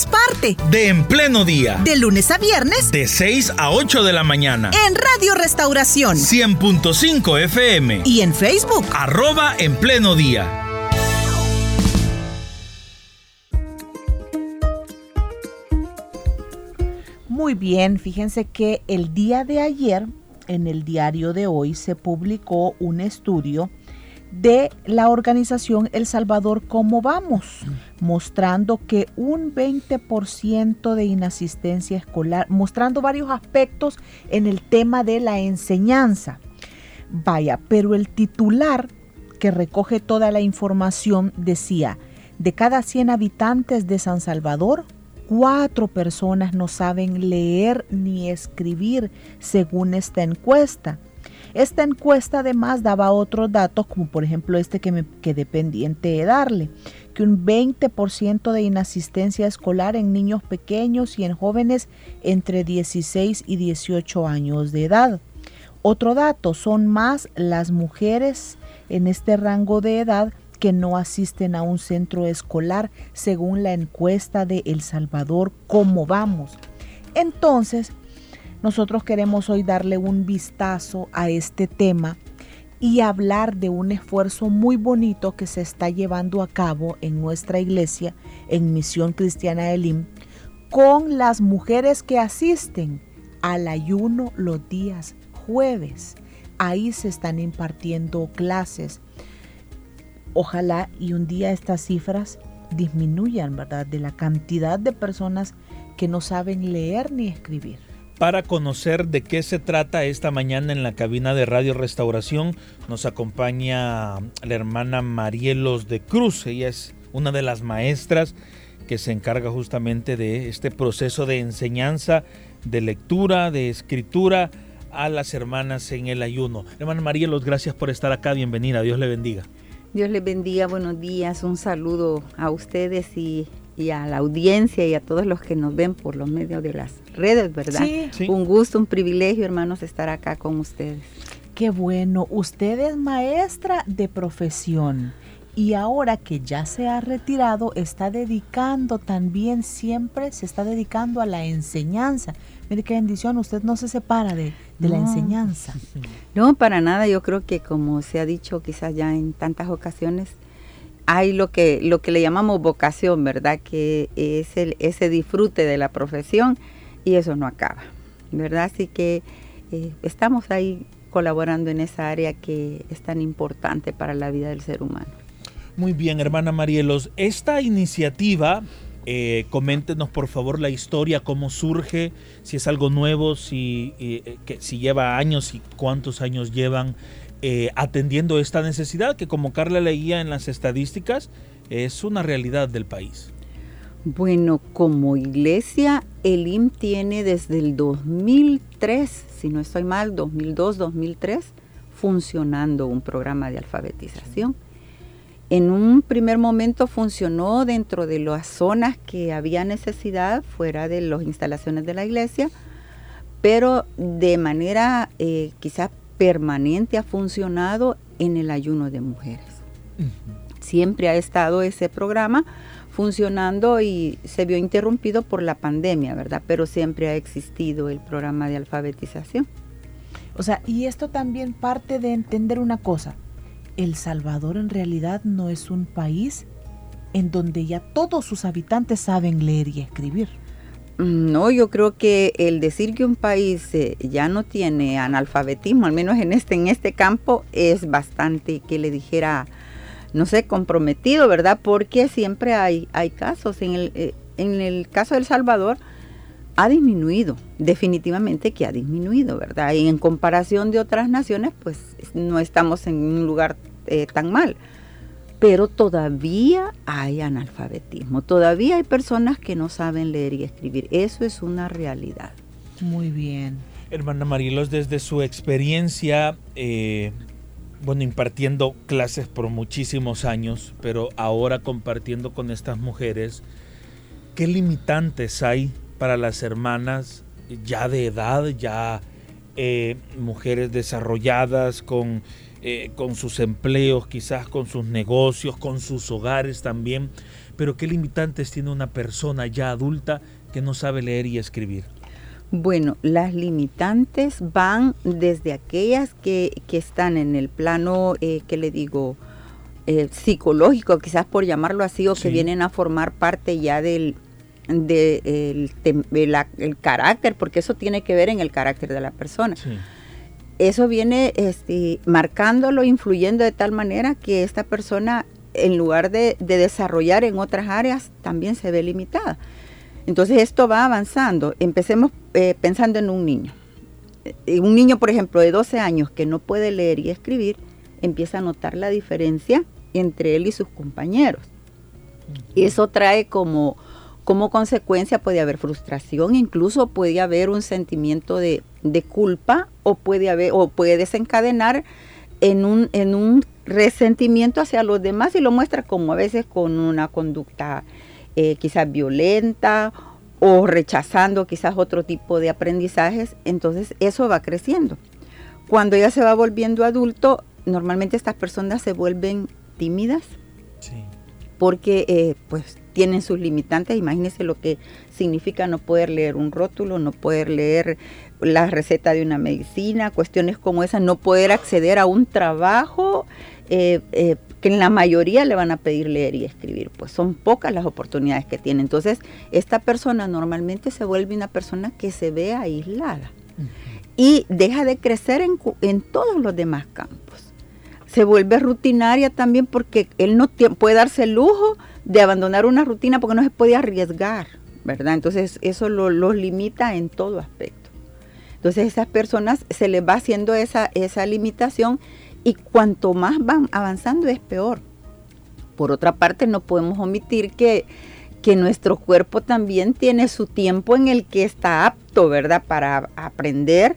seamos parte de En Pleno Día. De lunes a viernes. De 6 a 8 de la mañana. En Radio Restauración. 100.5 FM. Y en Facebook. Arroba En Pleno Día. Muy bien, fíjense que el día de ayer en el diario de hoy se publicó un estudio de la organización El Salvador Cómo Vamos, mostrando que un 20% de inasistencia escolar, mostrando varios aspectos en el tema de la enseñanza. Vaya, pero el titular que recoge toda la información decía, de cada 100 habitantes de San Salvador, cuatro personas no saben leer ni escribir según esta encuesta. Esta encuesta además daba otros datos, como por ejemplo este que me quedé pendiente de darle, que un 20% de inasistencia escolar en niños pequeños y en jóvenes entre 16 y 18 años de edad. Otro dato, son más las mujeres en este rango de edad que no asisten a un centro escolar según la encuesta de El Salvador, ¿cómo vamos? Entonces, nosotros queremos hoy darle un vistazo a este tema y hablar de un esfuerzo muy bonito que se está llevando a cabo en nuestra iglesia, en Misión Cristiana de Lim, con las mujeres que asisten al ayuno los días jueves. Ahí se están impartiendo clases. Ojalá y un día estas cifras disminuyan, ¿verdad? De la cantidad de personas que no saben leer ni escribir. Para conocer de qué se trata esta mañana en la cabina de Radio Restauración, nos acompaña la hermana Marielos de Cruz. Ella es una de las maestras que se encarga justamente de este proceso de enseñanza, de lectura, de escritura a las hermanas en el ayuno. Hermana Marielos, gracias por estar acá. Bienvenida. Dios le bendiga. Dios le bendiga. Buenos días. Un saludo a ustedes y y a la audiencia y a todos los que nos ven por los medios de las redes, ¿verdad? Sí. Un gusto, un privilegio, hermanos, estar acá con ustedes. Qué bueno. Usted es maestra de profesión y ahora que ya se ha retirado, está dedicando también siempre, se está dedicando a la enseñanza. Mire qué bendición, usted no se separa de, de la enseñanza. No, para nada. Yo creo que como se ha dicho quizás ya en tantas ocasiones, hay lo que, lo que le llamamos vocación, ¿verdad? Que es el, ese disfrute de la profesión y eso no acaba, ¿verdad? Así que eh, estamos ahí colaborando en esa área que es tan importante para la vida del ser humano. Muy bien, hermana Marielos. Esta iniciativa, eh, coméntenos por favor la historia, cómo surge, si es algo nuevo, si, eh, si lleva años y cuántos años llevan eh, atendiendo esta necesidad que como Carla leía en las estadísticas es una realidad del país. Bueno, como iglesia, el IM tiene desde el 2003, si no estoy mal, 2002, 2003, funcionando un programa de alfabetización. En un primer momento funcionó dentro de las zonas que había necesidad, fuera de las instalaciones de la iglesia, pero de manera eh, quizás permanente ha funcionado en el ayuno de mujeres. Siempre ha estado ese programa funcionando y se vio interrumpido por la pandemia, ¿verdad? Pero siempre ha existido el programa de alfabetización. O sea, y esto también parte de entender una cosa. El Salvador en realidad no es un país en donde ya todos sus habitantes saben leer y escribir. Mm, no, yo creo que el decir que un país eh, ya no tiene analfabetismo, al menos en este, en este campo, es bastante que le dijera, no sé, comprometido, ¿verdad? Porque siempre hay, hay casos. En el, eh, en el caso de Salvador ha disminuido, definitivamente que ha disminuido, ¿verdad? Y en comparación de otras naciones, pues no estamos en un lugar eh, tan mal pero todavía hay analfabetismo, todavía hay personas que no saben leer y escribir. Eso es una realidad. Muy bien. Hermana Marilos, desde su experiencia, eh, bueno, impartiendo clases por muchísimos años, pero ahora compartiendo con estas mujeres, ¿qué limitantes hay para las hermanas ya de edad, ya eh, mujeres desarrolladas con, eh, con sus empleos, quizás con sus negocios, con sus hogares también? Pero ¿qué limitantes tiene una persona ya adulta que no sabe leer y escribir? Bueno, las limitantes van desde aquellas que, están en el plano, eh, que le digo, eh, psicológico, quizás por llamarlo así, o que vienen a formar parte ya del de, el, carácter, porque eso tiene que ver en el carácter de la persona. Eso viene este, marcándolo, influyendo de tal manera que esta persona, en lugar de, de desarrollar en otras áreas, también se ve limitada. Entonces esto va avanzando. Empecemos eh, pensando en un niño. Eh, un niño, por ejemplo, de 12 años que no puede leer y escribir, empieza a notar la diferencia entre él y sus compañeros. Y eso trae como, como consecuencia, puede haber frustración, incluso puede haber un sentimiento de, culpa o puede, haber, o puede desencadenar en un, en un resentimiento hacia los demás y lo muestra como a veces con una conducta eh, quizás violenta o rechazando quizás otro tipo de aprendizajes, entonces eso va creciendo. Cuando ya se va volviendo adulto, normalmente estas personas se vuelven tímidas porque eh, pues tienen sus limitantes. Imagínense lo que significa no poder leer un rótulo, no poder leer la receta de una medicina, cuestiones como esa, no poder acceder a un trabajo eh, eh, que en la mayoría le van a pedir leer y escribir, pues son pocas las oportunidades que tiene. Entonces, esta persona normalmente se vuelve una persona que se ve aislada y deja de crecer en, en, todos los demás campos. Se vuelve rutinaria también porque él no puede darse el lujo de abandonar una rutina porque no se puede arriesgar, ¿verdad? Entonces, eso los lo limita en todo aspecto. Entonces, esas personas se les va haciendo esa, esa limitación y cuanto más van avanzando es peor. Por otra parte, no podemos omitir que, que nuestro cuerpo también tiene su tiempo en el que está apto, ¿verdad? Para aprender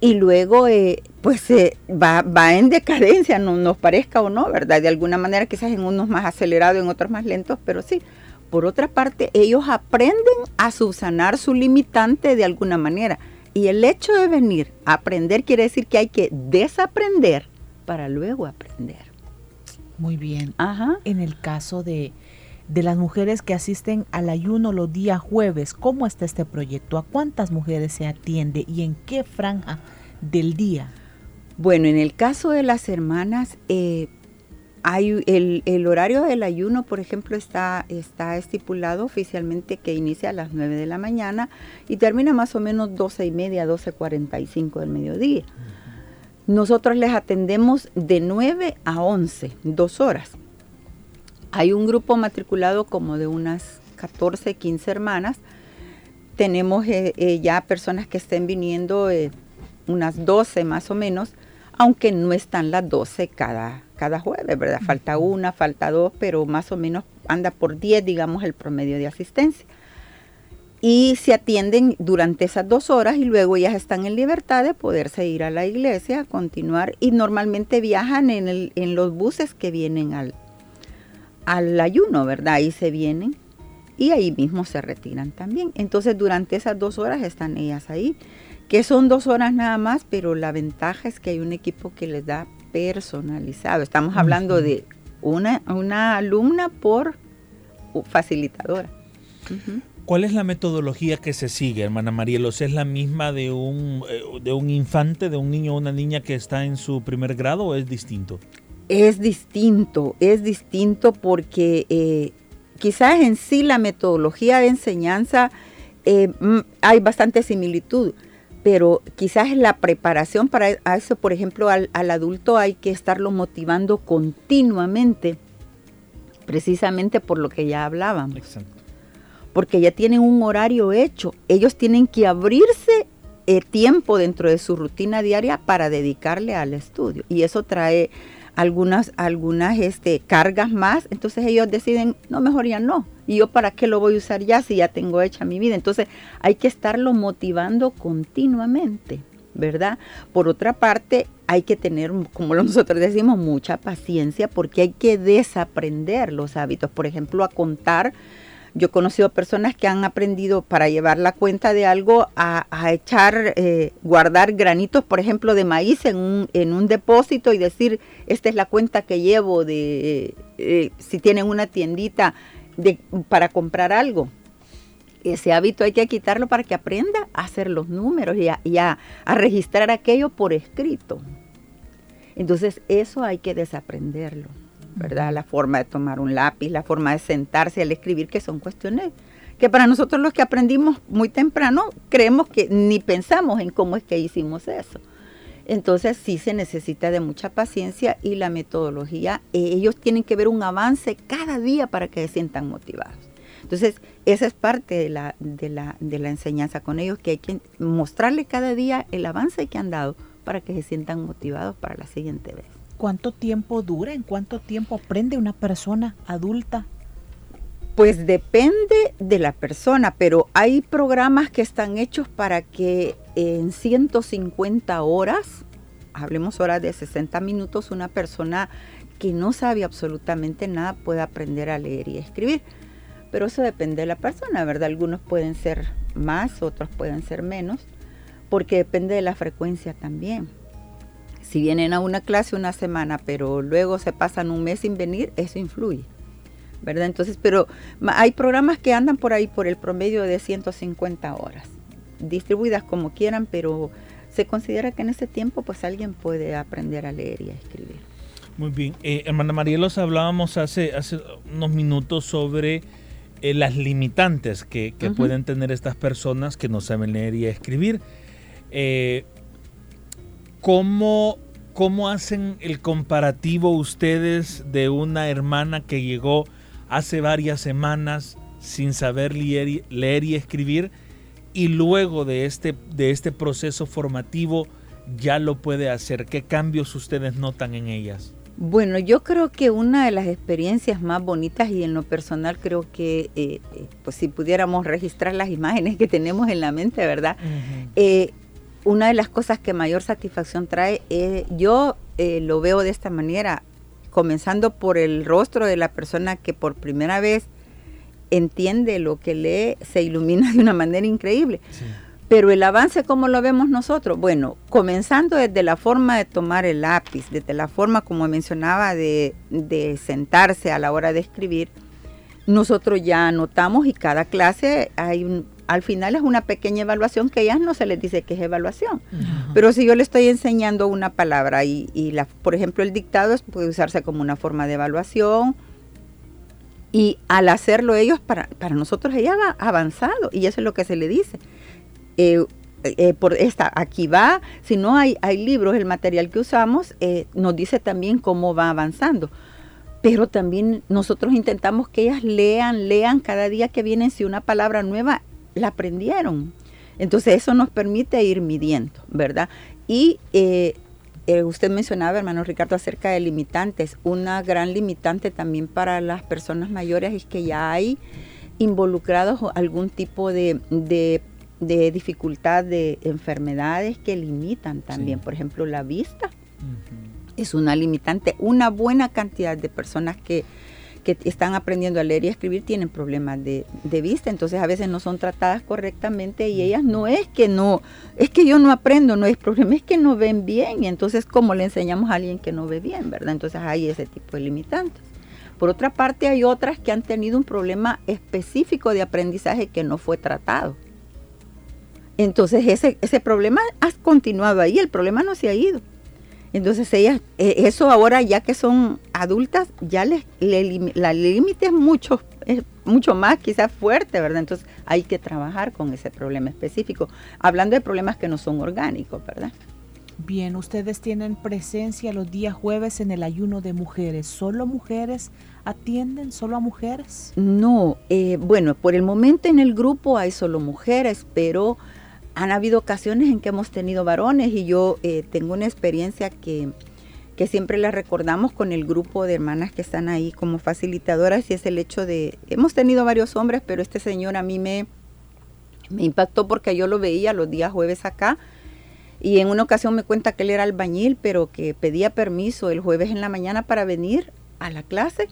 y luego eh, pues eh, va, va, en decadencia, no nos parezca o no, ¿verdad? De alguna manera quizás en unos más acelerados, en otros más lentos, pero sí. Por otra parte, ellos aprenden a subsanar su limitante de alguna manera. Y el hecho de venir a aprender quiere decir que hay que desaprender para luego aprender. Muy bien. Ajá. En el caso de, de las mujeres que asisten al ayuno los días jueves, ¿cómo está este proyecto? ¿A cuántas mujeres se atiende y en qué franja del día? Bueno, en el caso de las hermanas, eh, hay el, el, horario del ayuno, por ejemplo, está, está estipulado oficialmente que inicia a las 9 de la mañana y termina más o menos 12 y media, 12.45 del mediodía. Nosotros les atendemos de 9 a 11, dos horas. Hay un grupo matriculado como de unas 14, 15 hermanas. Tenemos eh, eh, ya personas que estén viniendo eh, unas 12 más o menos, aunque no están las 12 cada, cada jueves, ¿verdad? Falta una, falta dos, pero más o menos anda por 10, digamos, el promedio de asistencia y se atienden durante esas dos horas y luego ellas están en libertad de poderse ir a la iglesia, continuar y normalmente viajan en, el, en los buses que vienen al, al ayuno, ¿verdad? Ahí se vienen y ahí mismo se retiran también. Entonces durante esas dos horas están ellas ahí, que son dos horas nada más, pero la ventaja es que hay un equipo que les da personalizado. Estamos hablando de una, una alumna por facilitadora. ¿Cuál es la metodología que se sigue, hermana Marielos? ¿Es la misma de un, eh, de un infante, de un niño o una niña que está en su primer grado o es distinto? Es distinto, es distinto porque eh, quizás en sí la metodología de enseñanza eh, mm, hay bastante similitud, pero quizás la preparación para eso, por ejemplo, al, al adulto hay que estarlo motivando continuamente, precisamente por lo que ya hablábamos. Exacto porque ya tienen un horario hecho. Ellos tienen que abrirse eh, tiempo dentro de su rutina diaria para dedicarle al estudio. Y eso trae algunas, algunas este, cargas más. Entonces ellos deciden, no, mejor ya no. ¿Y yo para qué lo voy a usar ya si ya tengo hecha mi vida? Entonces hay que estarlo motivando continuamente, ¿verdad? Por otra parte, hay que tener, como nosotros decimos, mucha paciencia porque hay que desaprender los hábitos. Por ejemplo, a contar. Yo he conocido personas que han aprendido para llevar la cuenta de algo a, echar, eh, guardar granitos, por ejemplo, de maíz en un, en un depósito y decir, esta es la cuenta que llevo de, eh, si tienen una tiendita de, para comprar algo ese hábito hay que quitarlo para que aprenda a hacer los números y a, registrar aquello por escrito. Entonces eso hay que desaprenderlo, ¿verdad? La forma de tomar un lápiz, la forma de sentarse al escribir, que son cuestiones que para nosotros los que aprendimos muy temprano creemos que ni pensamos en cómo es que hicimos eso. Entonces sí se necesita de mucha paciencia y la metodología, eh, ellos tienen que ver un avance cada día para que se sientan motivados. Entonces, esa es parte de la, de la, de la enseñanza con ellos, que hay que mostrarle cada día el avance que han dado para que se sientan motivados para la siguiente vez. ¿Cuánto tiempo dura? ¿En cuánto tiempo aprende una persona adulta? Pues depende de la persona, pero hay programas que están hechos para que en 150 horas, hablemos horas de 60 minutos, una persona que no sabe absolutamente nada pueda aprender a leer y escribir pero eso depende de la persona, ¿verdad? Algunos pueden ser más, otros pueden ser menos, porque depende de la frecuencia también. Si vienen a una clase una semana, pero luego se pasan un mes sin venir, eso influye, ¿verdad? Entonces, pero hay programas que andan por ahí por el promedio de 150 horas, distribuidas como quieran, pero se considera que en ese tiempo pues alguien puede aprender a leer y a escribir. Muy bien. Eh, hermana Marielos, hablábamos hace, hace unos minutos sobre eh, las limitantes que, pueden tener estas personas que no saben leer y escribir. Eh, ¿cómo, ¿Cómo hacen el comparativo ustedes de una hermana que llegó hace varias semanas sin saber leer, leer y escribir y luego de este, de este proceso formativo ya lo puede hacer? ¿Qué cambios ustedes notan en ellas? Bueno, yo creo que una de las experiencias más bonitas y en lo personal creo que, eh, eh, pues si pudiéramos registrar las imágenes que tenemos en la mente, ¿verdad? Eh, una de las cosas que mayor satisfacción trae, yo lo veo de esta manera, comenzando por el rostro de la persona que por primera vez entiende lo que lee, se ilumina de una manera increíble. Pero el avance, ¿cómo lo vemos nosotros? Bueno, comenzando desde la forma de tomar el lápiz, desde la forma, como mencionaba, de, sentarse a la hora de escribir, nosotros ya anotamos y cada clase hay un, al final es una pequeña evaluación que ya no se les dice que es evaluación. Pero si yo le estoy enseñando una palabra y, la, por ejemplo, el dictado puede usarse como una forma de evaluación, y al hacerlo ellos, para, para nosotros ella va avanzado y eso es lo que se le dice. Eh, eh, por esta, aquí va, si no hay, hay libros, el material que usamos eh, nos dice también cómo va avanzando. Pero también nosotros intentamos que ellas lean, lean cada día que vienen, si una palabra nueva la aprendieron. Entonces eso nos permite ir midiendo, ¿verdad? Y usted mencionaba, hermano Ricardo, acerca de limitantes. Una gran limitante también para las personas mayores es que ya hay involucrados algún tipo de, de de dificultad de enfermedades que limitan también, por ejemplo, la vista. Es una limitante. Una buena cantidad de personas que, que, están aprendiendo a leer y escribir tienen problemas de, de, vista, entonces a veces no son tratadas correctamente y ellas no es que no, es que yo no aprendo, no es problema, es que no ven bien y entonces ¿cómo le enseñamos a alguien que no ve bien, verdad? Entonces hay ese tipo de limitantes. Por otra parte, hay otras que han tenido un problema específico de aprendizaje que no fue tratado. Entonces ese, ese problema ha continuado ahí, el problema no se ha ido. Entonces ellas, eh, eso ahora ya que son adultas, ya les, la límite es mucho, es mucho más quizás fuerte, ¿verdad? Entonces hay que trabajar con ese problema específico, hablando de problemas que no son orgánicos, ¿verdad? Bien, ustedes tienen presencia los días jueves en el ayuno de mujeres. ¿Solo mujeres atienden? ¿Solo a mujeres? No, eh, bueno, por el momento en el grupo hay solo mujeres, pero han habido ocasiones en que hemos tenido varones y yo eh, tengo una experiencia que, siempre la recordamos con el grupo de hermanas que están ahí como facilitadoras y es el hecho de, hemos tenido varios hombres, pero este señor a mí me, me impactó porque yo lo veía los días jueves acá Y en una ocasión me cuenta que él era albañil, pero que pedía permiso el jueves en la mañana para venir a la clase.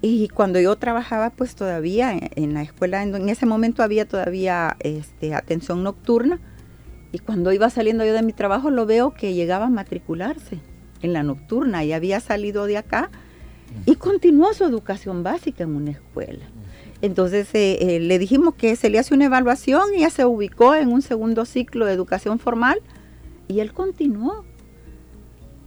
Y cuando yo trabajaba, pues todavía en, la escuela, en, ese momento había todavía este, atención nocturna. Y cuando iba saliendo yo de mi trabajo, lo veo que llegaba a matricularse en la nocturna y había salido de acá y continuó su educación básica en una escuela. Entonces eh, eh, le dijimos que se le hace una evaluación y ya se ubicó en un segundo ciclo de educación formal y él continuó.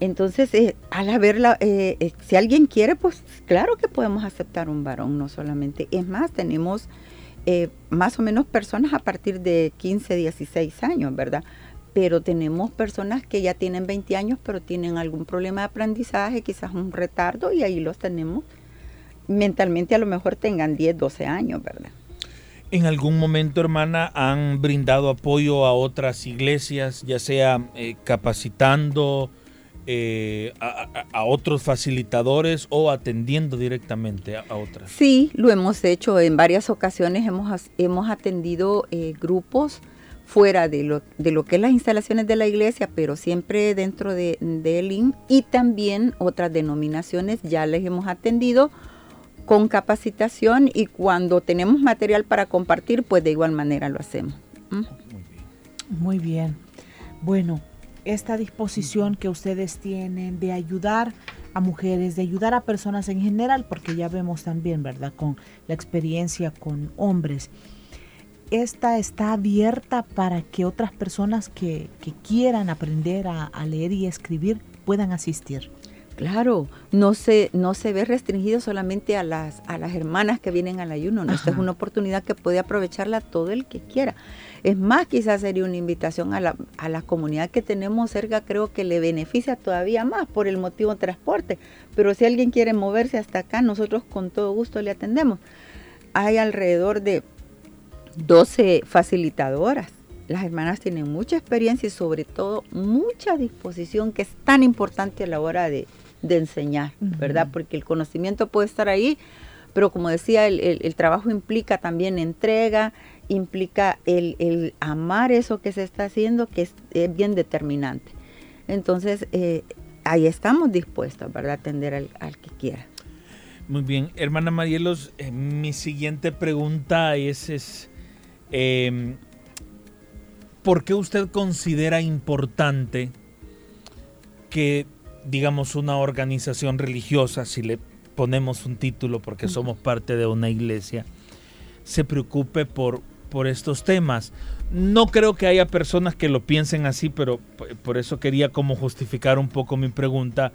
Entonces, eh, al haberla, si alguien quiere, pues claro que podemos aceptar un varón, no solamente. Es más, tenemos más o menos personas a partir de 15, 16 años, ¿verdad? Pero tenemos personas que ya tienen 20 años, pero tienen algún problema de aprendizaje, quizás un retardo, y ahí los tenemos mentalmente a lo mejor tengan 10, 12 años, ¿verdad? ¿En algún momento, hermana, han brindado apoyo a otras iglesias, ya sea eh, capacitando eh, a, otros facilitadores o atendiendo directamente a, otras? Sí, lo hemos hecho en varias ocasiones. Hemos, hemos atendido eh, grupos fuera de lo, de lo que es las instalaciones de la iglesia, pero siempre dentro de, de y también otras denominaciones ya les hemos atendido con capacitación y cuando tenemos material para compartir, pues de igual manera lo hacemos. ¿Mm? Muy bien. Bueno, esta disposición que ustedes tienen de ayudar a mujeres, de ayudar a personas en general, porque ya vemos también, ¿verdad?, con la experiencia con hombres. Esta está abierta para que otras personas que, quieran aprender a leer y escribir puedan asistir. Claro, no se, no se ve restringido solamente a las, a las hermanas que vienen al ayuno. ¿no? Esta es una oportunidad que puede aprovecharla todo el que quiera. Es más, quizás sería una invitación a la, a la comunidad que tenemos cerca, creo que le beneficia todavía más por el motivo de transporte. Pero si alguien quiere moverse hasta acá, nosotros con todo gusto le atendemos. Hay alrededor de 12 facilitadoras las hermanas tienen mucha experiencia y sobre todo mucha disposición que es tan importante a la hora de, de enseñar, ¿verdad? Porque el conocimiento puede estar ahí, pero como decía, el, trabajo implica también entrega, implica el, amar eso que se está haciendo, que es, bien determinante. Entonces, eh, ahí estamos dispuestos, ¿verdad?, a atender al, que quiera. Muy bien, hermana Marielos, eh, mi siguiente pregunta es, es em, ¿por qué usted considera importante que digamos, una organización religiosa, si le ponemos un título porque somos parte de una iglesia, se preocupe por, por estos temas. No creo que haya personas que lo piensen así, pero por eso quería como justificar un poco mi pregunta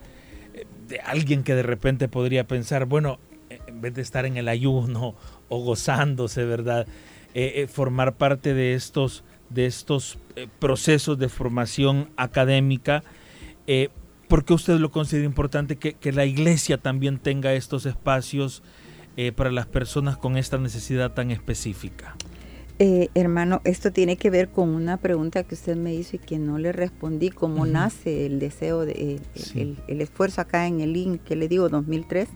eh, de alguien que de repente podría pensar, bueno, eh, en vez de estar en el ayuno o gozándose, ¿verdad? Eh, formar parte de estos, de estos procesos de formación académica, ¿Por qué usted lo considera importante que, la iglesia también tenga estos espacios eh, para las personas con esta necesidad tan específica? Eh, hermano, esto tiene que ver con una pregunta que usted me hizo y que no le respondí. ¿Cómo nace el deseo, de, el, esfuerzo acá en el link que le digo 2003?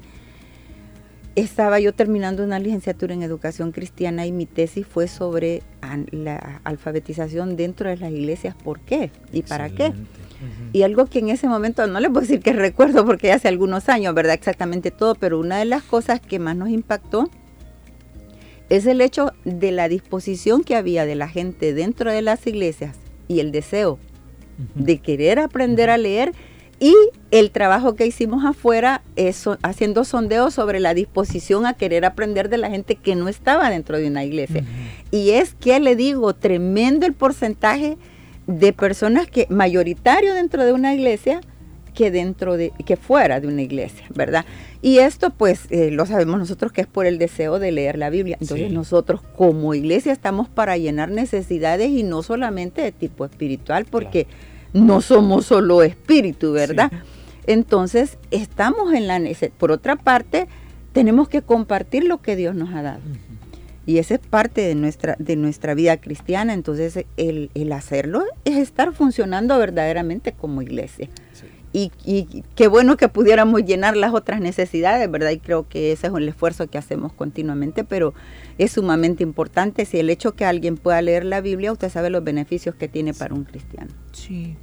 Estaba yo terminando una licenciatura en educación cristiana y mi tesis fue sobre la alfabetización dentro de las iglesias. ¿Por qué? ¿Y para qué? Y algo que en ese momento, no le puedo decir que recuerdo porque hace algunos años, ¿verdad? Exactamente todo, pero una de las cosas que más nos impactó es el hecho de la disposición que había de la gente dentro de las iglesias y el deseo de querer aprender a leer y el trabajo que hicimos afuera es haciendo sondeos sobre la disposición a querer aprender de la gente que no estaba dentro de una iglesia. Y es que le digo, tremendo el porcentaje de personas que mayoritario dentro de una iglesia que dentro de que fuera de una iglesia, ¿verdad? Y esto pues eh, lo sabemos nosotros que es por el deseo de leer la Biblia. Entonces nosotros como iglesia estamos para llenar necesidades y no solamente de tipo espiritual, porque no somos solo espíritu, ¿verdad? Entonces estamos en la necesidad. Por otra parte, tenemos que compartir lo que Dios nos ha dado. Y esa es parte de nuestra, de nuestra vida cristiana. Entonces, el, el hacerlo es estar funcionando verdaderamente como iglesia. Y, y, qué bueno que pudiéramos llenar las otras necesidades, ¿verdad? Y creo que ese es el esfuerzo que hacemos continuamente, pero es sumamente importante. Si el hecho que alguien pueda leer la Biblia, usted sabe los beneficios que tiene para un cristiano. Sí.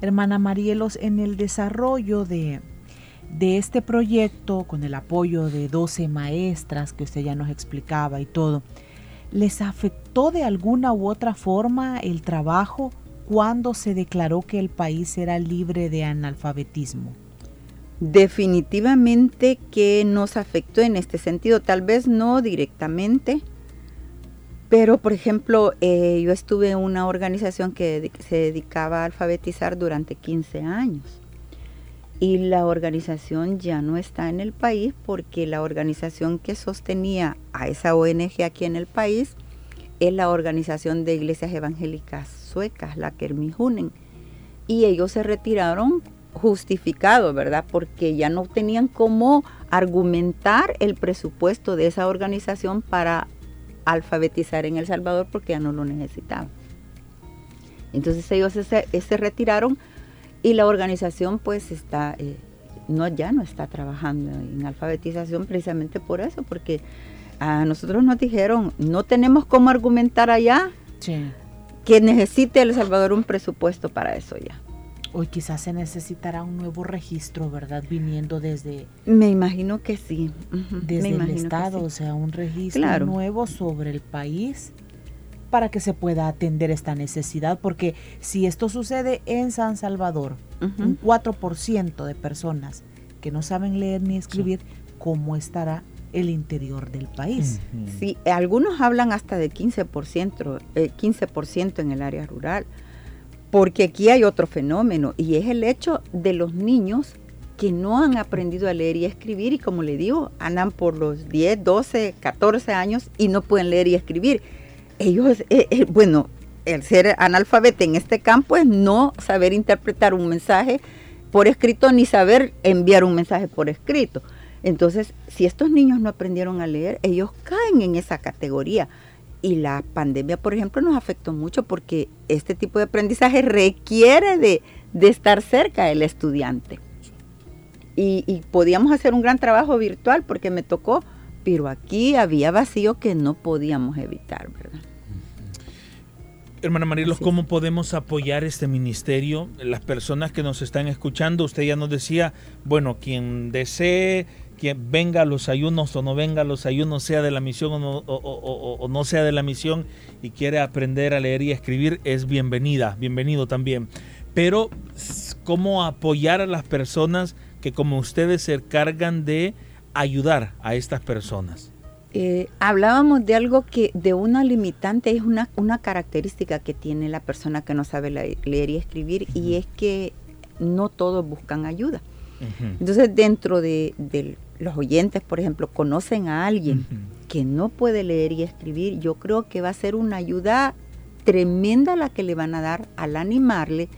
Hermana Marielos, en el desarrollo de, de este proyecto, con el apoyo de 12 maestras que usted ya nos explicaba y todo, ¿les afectó de alguna u otra forma el trabajo cuando se declaró que el país era libre de analfabetismo? Definitivamente que nos afectó en este sentido, tal vez no directamente, pero por ejemplo, eh, yo estuve en una organización que se dedicaba a alfabetizar durante 15 años y la organización ya no está en el país porque la organización que sostenía a esa ONG aquí en el país es la Organización de Iglesias Evangélicas suecas, la Kermijunen, y ellos se retiraron justificados, ¿verdad? Porque ya no tenían cómo argumentar el presupuesto de esa organización para alfabetizar en El Salvador porque ya no lo necesitaban. Entonces ellos se, retiraron y la organización pues está, eh, no, ya no está trabajando en alfabetización precisamente por eso, porque a nosotros nos dijeron, no tenemos cómo argumentar allá. Sí que necesite El Salvador un presupuesto para eso ya. Hoy quizás se necesitará un nuevo registro, ¿verdad? Viniendo desde... Me imagino que sí. Desde el Estado, o sea, un registro nuevo sobre el país para que se pueda atender esta necesidad, porque si esto sucede en San Salvador, un 4% de personas que no saben leer ni escribir, ¿cómo estará el interior del país. Sí, algunos hablan hasta de 15%, 15% eh, en el área rural, porque aquí hay otro fenómeno y es el hecho de los niños que no han aprendido a leer y escribir y como le digo, andan por los 10, 12, 14 años y no pueden leer y escribir. Ellos, eh, eh, bueno, el ser analfabeta en este campo es no saber interpretar un mensaje por escrito ni saber enviar un mensaje por escrito. Entonces, si estos niños no aprendieron a leer, ellos caen en esa categoría. Y la pandemia, por ejemplo, nos afectó mucho porque este tipo de aprendizaje requiere de, estar cerca del estudiante. Y, y, podíamos hacer un gran trabajo virtual porque me tocó, pero aquí había vacío que no podíamos evitar, ¿verdad? Hermana Marilos, ¿cómo podemos apoyar este ministerio? Las personas que nos están escuchando, usted ya nos decía, bueno, quien desee que venga a los ayunos o no venga a los ayunos, sea de la misión o no, sea de la misión y quiere aprender a leer y escribir, es bienvenida, bienvenido también. Pero, ¿cómo apoyar a las personas que como ustedes se encargan de ayudar a estas personas? Eh, hablábamos de algo que de una limitante es una, una característica que tiene la persona que no sabe leer y escribir y es que no todos buscan ayuda. Entonces, dentro de, los oyentes, por ejemplo, conocen a alguien que no puede leer y escribir, yo creo que va a ser una ayuda tremenda la que le van a dar al animarle,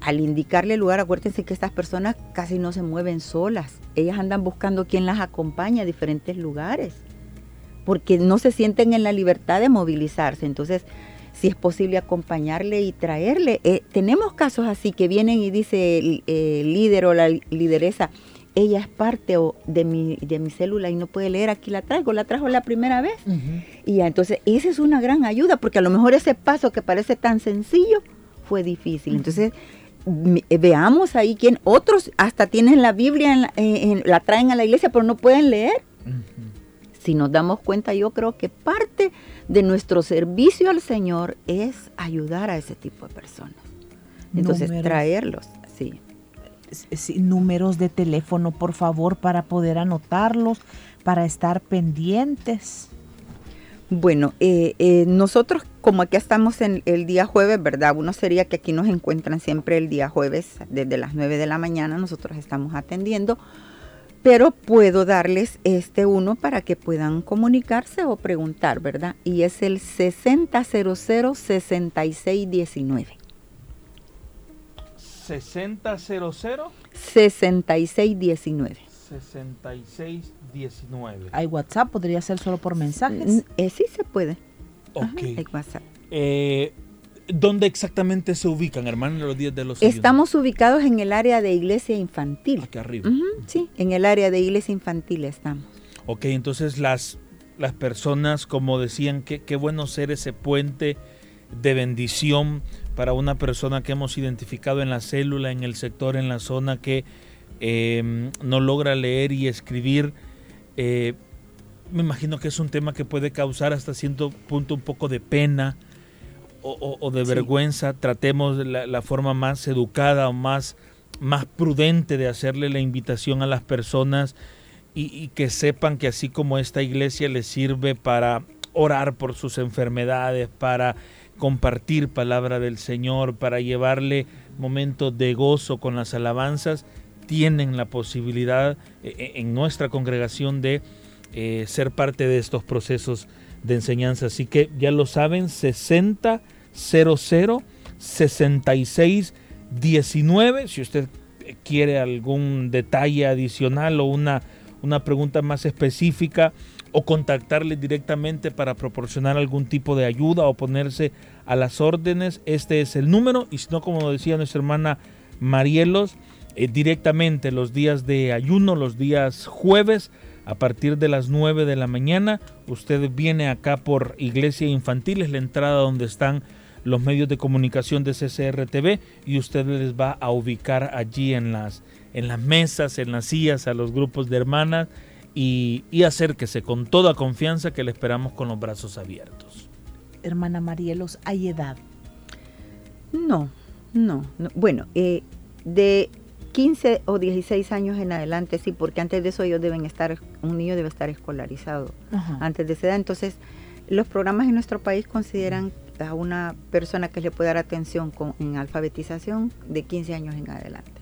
al indicarle el lugar. Acuérdense que estas personas casi no se mueven solas. Ellas andan buscando quién las acompaña a diferentes lugares, porque no se sienten en la libertad de movilizarse. Entonces, si es posible acompañarle y traerle. Eh, tenemos casos así que vienen y dice el, líder o la lideresa, ella es parte de mi, de mi célula y no puede leer, aquí la traigo, la trajo la primera vez. Y entonces esa es una gran ayuda, porque a lo mejor ese paso que parece tan sencillo fue difícil. Entonces, eh, veamos ahí quién, otros hasta tienen la Biblia, la traen a la iglesia, pero no pueden leer. Si nos damos cuenta, yo creo que parte de nuestro servicio al Señor es ayudar a ese tipo de personas. Entonces, traerlos, sí. Números de teléfono, por favor, para poder anotarlos, para estar pendientes. Bueno, eh, eh, nosotros como aquí estamos en el día jueves, ¿verdad? Uno sería que aquí nos encuentran siempre el día jueves desde las 9 de la mañana, nosotros estamos atendiendo pero puedo darles este uno para que puedan comunicarse o preguntar, ¿verdad? Y es el 6000-6619. ¿6000? 6619. 6619. ¿Hay WhatsApp? ¿Podría ser solo por mensajes? Eh, sí se puede. Ok. Ajá, hay WhatsApp. Eh, ¿Dónde exactamente se ubican, hermano, los días de los ayunos? Estamos ubicados en el área de iglesia infantil. Aquí arriba. Sí, en el área de iglesia infantil estamos. Ok, entonces las, las personas, como decían, que qué bueno ser ese puente de bendición para una persona que hemos identificado en la célula, en el sector, en la zona que eh, no logra leer y escribir. Eh, me imagino que es un tema que puede causar hasta cierto punto un poco de pena o, o- o de Sí. vergüenza. Tratemos la, la forma más educada o más, más prudente de hacerle la invitación a las personas y, y que sepan que así como esta iglesia les sirve para orar por sus enfermedades, para compartir palabra del Señor, para llevarle momentos de gozo con las alabanzas, tienen la posibilidad eh, eh, en nuestra congregación de eh, ser parte de estos procesos de enseñanza. Así que ya lo saben, 60 00 66 19. Si usted quiere algún detalle adicional o una, una pregunta más específica o contactarle directamente para proporcionar algún tipo de ayuda o ponerse a las órdenes, este es el número. Y si no, como decía nuestra hermana Marielos, eh, directamente los días de ayuno, los días jueves, a partir de las 9 de la mañana, usted viene acá por Iglesia Infantil, es la entrada donde están los medios de comunicación de CCRTV y usted les va a ubicar allí en las, en las mesas, en las sillas, a los grupos de hermanas y, y acérquese con toda confianza que le esperamos con los brazos abiertos. Hermana Marielos, ¿hay edad? No, no. no. Bueno, eh, de 15 o 16 años en adelante, sí, porque antes de eso ellos deben estar, un niño debe estar escolarizado Ajá. antes de esa edad. Entonces, los programas en nuestro país consideran a una persona que le puede dar atención con, en alfabetización de 15 años en adelante.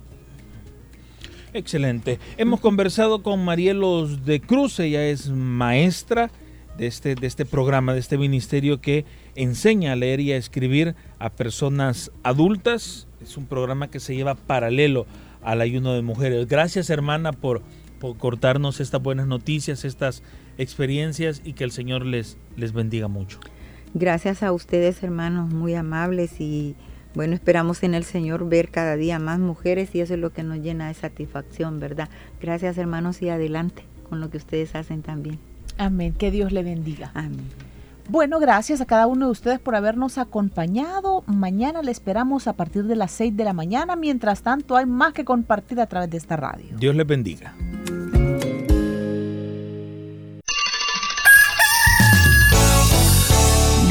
Excelente. Hemos conversado con Marielos de Cruz, ella es maestra de este, de este programa, de este ministerio que enseña a leer y a escribir a personas adultas. Es un programa que se lleva paralelo al ayuno de mujeres. Gracias hermana por, por cortarnos estas buenas noticias, estas experiencias y que el Señor les, les bendiga mucho. Gracias a ustedes, hermanos, muy amables y bueno, esperamos en el Señor ver cada día más mujeres y eso es lo que nos llena de satisfacción, ¿verdad? Gracias, hermanos, y adelante con lo que ustedes hacen también. Amén. Que Dios le bendiga. Amén. Bueno, gracias a cada uno de ustedes por habernos acompañado. Mañana le esperamos a partir de las 6 de la mañana. Mientras tanto, hay más que compartir a través de esta radio. Dios les bendiga.